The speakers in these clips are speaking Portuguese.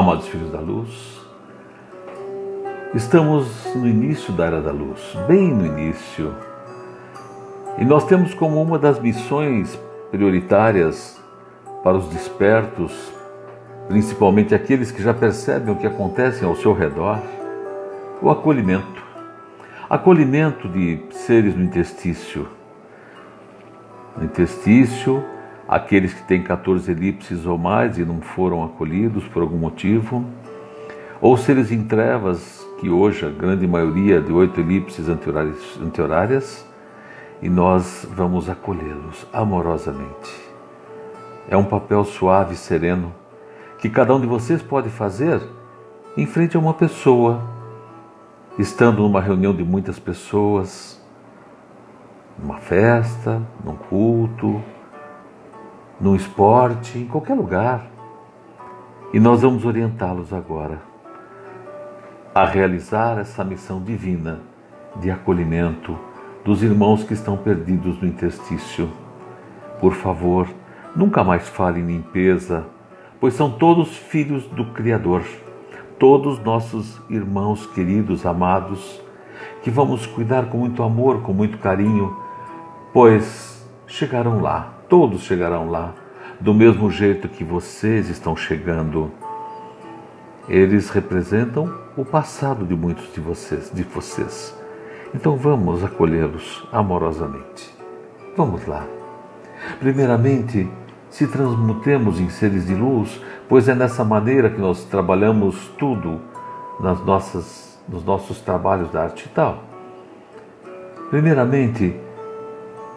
Amados filhos da luz, estamos no início da era da luz, bem no início. E nós temos como uma das missões prioritárias para os despertos, principalmente aqueles que já percebem o que acontece ao seu redor, o acolhimento. Acolhimento de seres no interstício. No interstício, aqueles que têm 14 elipses ou mais e não foram acolhidos por algum motivo, ou seres em trevas, que hoje a grande maioria de oito elipses anti-horárias, e nós vamos acolhê-los amorosamente. É um papel suave e sereno que cada um de vocês pode fazer em frente a uma pessoa, estando numa reunião de muitas pessoas, numa festa, num culto, no esporte, em qualquer lugar. E nós vamos orientá-los agora a realizar essa missão divina de acolhimento dos irmãos que estão perdidos no interstício. Por favor, nunca mais fale em limpeza, pois são todos filhos do Criador, todos nossos irmãos queridos, amados, que vamos cuidar com muito amor, com muito carinho, pois chegarão lá todos chegarão lá, do mesmo jeito que vocês estão chegando. Eles representam o passado de muitos de vocês, de vocês. Então vamos acolhê-los amorosamente. Vamos lá. Primeiramente, se transmutemos em seres de luz, pois é nessa maneira que nós trabalhamos tudo nas nossas, nos nossos trabalhos da arte e tal. Primeiramente,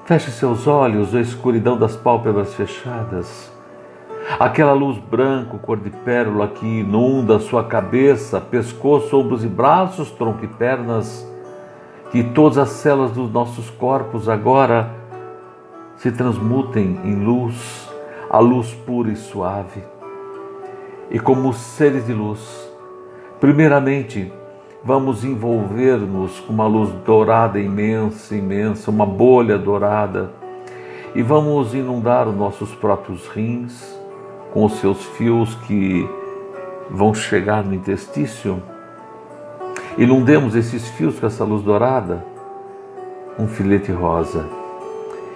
Feche seus olhos, a escuridão das pálpebras fechadas. Aquela luz branca, cor de pérola que inunda sua cabeça, pescoço, ombros e braços, tronco e pernas, que todas as células dos nossos corpos agora se transmutem em luz, a luz pura e suave. E como seres de luz, primeiramente, vamos envolver-nos com uma luz dourada imensa, imensa, uma bolha dourada, e vamos inundar os nossos próprios rins com os seus fios que vão chegar no intestício. Inundemos esses fios com essa luz dourada, um filete rosa.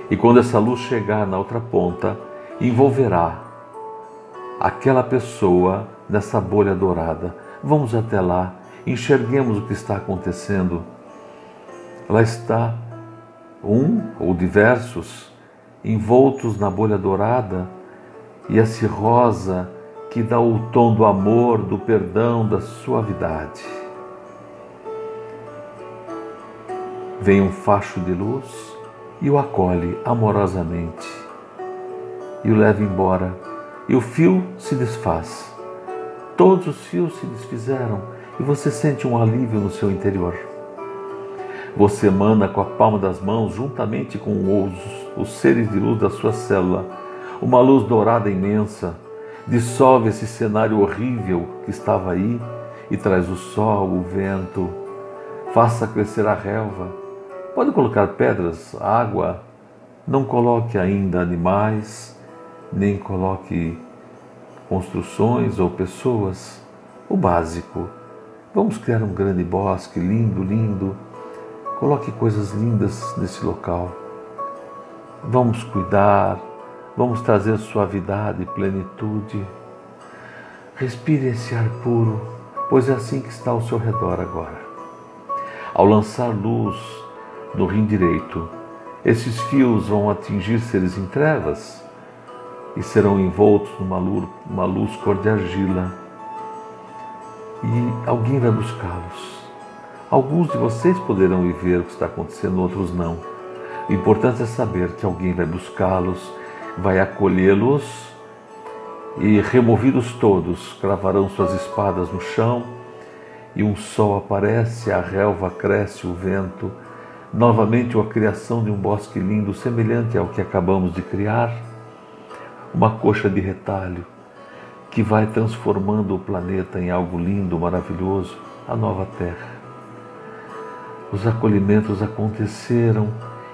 E quando essa luz chegar na outra ponta, envolverá aquela pessoa nessa bolha dourada. Vamos até lá enxerguemos o que está acontecendo. Lá está um ou diversos envoltos na bolha dourada e esse rosa que dá o tom do amor, do perdão, da suavidade. Vem um facho de luz e o acolhe amorosamente e o leva embora. E o fio se desfaz. Todos os fios se desfizeram e você sente um alívio no seu interior. Você emana com a palma das mãos, juntamente com os, os seres de luz da sua célula, uma luz dourada imensa, dissolve esse cenário horrível que estava aí e traz o sol, o vento, faça crescer a relva. Pode colocar pedras, água, não coloque ainda animais, nem coloque construções ou pessoas, o básico Vamos criar um grande bosque lindo, lindo. Coloque coisas lindas nesse local. Vamos cuidar, vamos trazer suavidade e plenitude. Respire esse ar puro, pois é assim que está ao seu redor agora. Ao lançar luz no rim direito, esses fios vão atingir seres em trevas e serão envoltos numa luz, cor de argila e alguém vai buscá-los. Alguns de vocês poderão ir ver o que está acontecendo, outros não. O importante é saber que alguém vai buscá-los, vai acolhê-los e, removidos todos, cravarão suas espadas no chão e um sol aparece, a relva cresce, o vento, novamente a criação de um bosque lindo, semelhante ao que acabamos de criar, uma coxa de retalho que vai transformando o planeta em algo lindo, maravilhoso, a nova Terra. Os acolhimentos aconteceram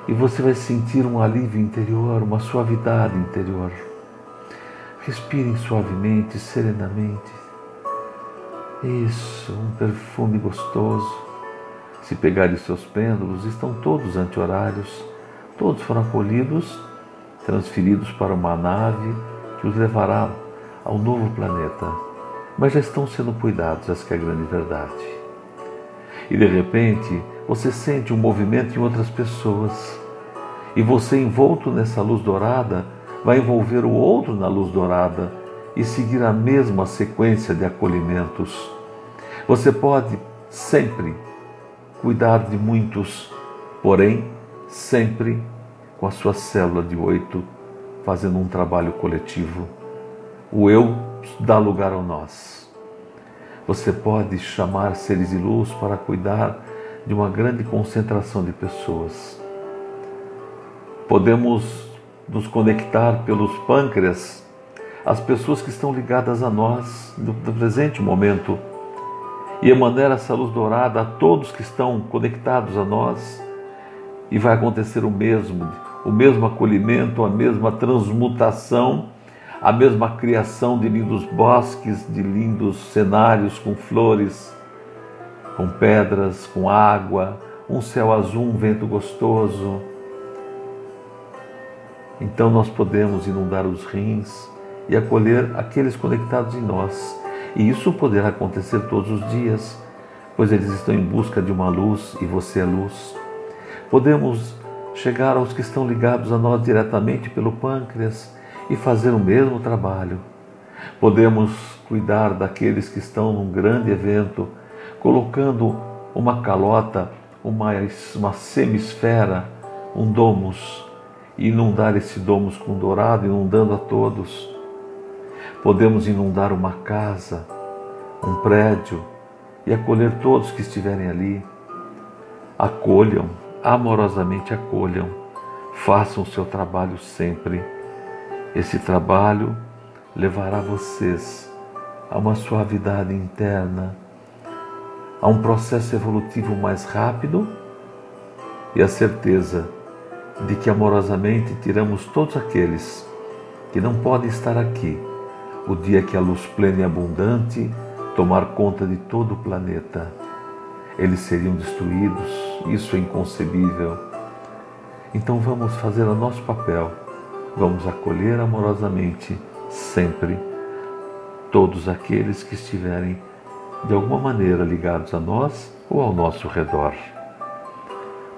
e você vai sentir um alívio interior, uma suavidade interior. Respirem suavemente, serenamente. Isso, um perfume gostoso. Se pegarem seus pêndulos, estão todos anti-horários, todos foram acolhidos, transferidos para uma nave que os levará ao novo planeta. Mas já estão sendo cuidados, essa é a grande verdade. E de repente, você sente um movimento em outras pessoas. E você, envolto nessa luz dourada, vai envolver o outro na luz dourada e seguir a mesma sequência de acolhimentos. Você pode sempre cuidar de muitos, porém, sempre com a sua célula de oito, fazendo um trabalho coletivo. O eu dá lugar ao nós. Você pode chamar seres de luz para cuidar de uma grande concentração de pessoas. Podemos nos conectar pelos pâncreas às pessoas que estão ligadas a nós no presente momento e emanar essa luz dourada a todos que estão conectados a nós. E vai acontecer o mesmo, o mesmo acolhimento, a mesma transmutação, a mesma criação de lindos bosques, de lindos cenários com flores, com pedras, com água, um céu azul, um vento gostoso. Então nós podemos inundar os rins e acolher aqueles conectados em nós e isso poderá acontecer todos os dias, pois eles estão em busca de uma luz e você é luz. Podemos chegar aos que estão ligados a nós diretamente pelo pâncreas e fazer o mesmo trabalho. Podemos cuidar daqueles que estão num grande evento, colocando uma calota, uma, uma semisfera, um domus, e inundar esse domus com dourado, inundando a todos Podemos inundar uma casa, um prédio e acolher todos que estiverem ali. Acolham, amorosamente acolham, façam o seu trabalho sempre. Esse trabalho levará vocês a uma suavidade interna, a um processo evolutivo mais rápido e a certeza de que amorosamente tiramos todos aqueles que não podem estar aqui o dia que a luz plena e abundante tomar conta de todo o planeta. Eles seriam destruídos, isso é inconcebível. Então vamos fazer o nosso papel, vamos acolher amorosamente, sempre, todos aqueles que estiverem de alguma maneira ligados a nós ou ao nosso redor.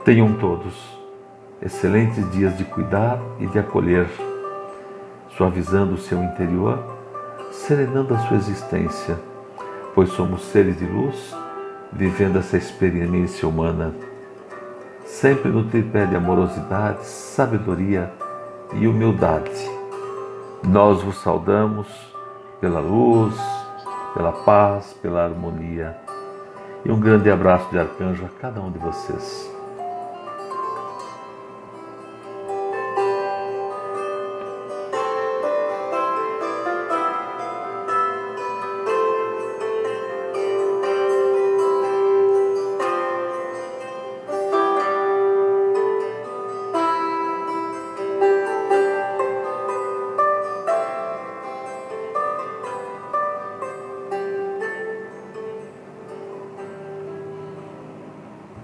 Tenham todos excelentes dias de cuidar e de acolher, suavizando o seu interior serenando a sua existência, pois somos seres de luz vivendo essa experiência humana, sempre no tripé de amorosidade, sabedoria e humildade. Nós vos saudamos pela luz, pela paz, pela harmonia. E um grande abraço de arcanjo a cada um de vocês.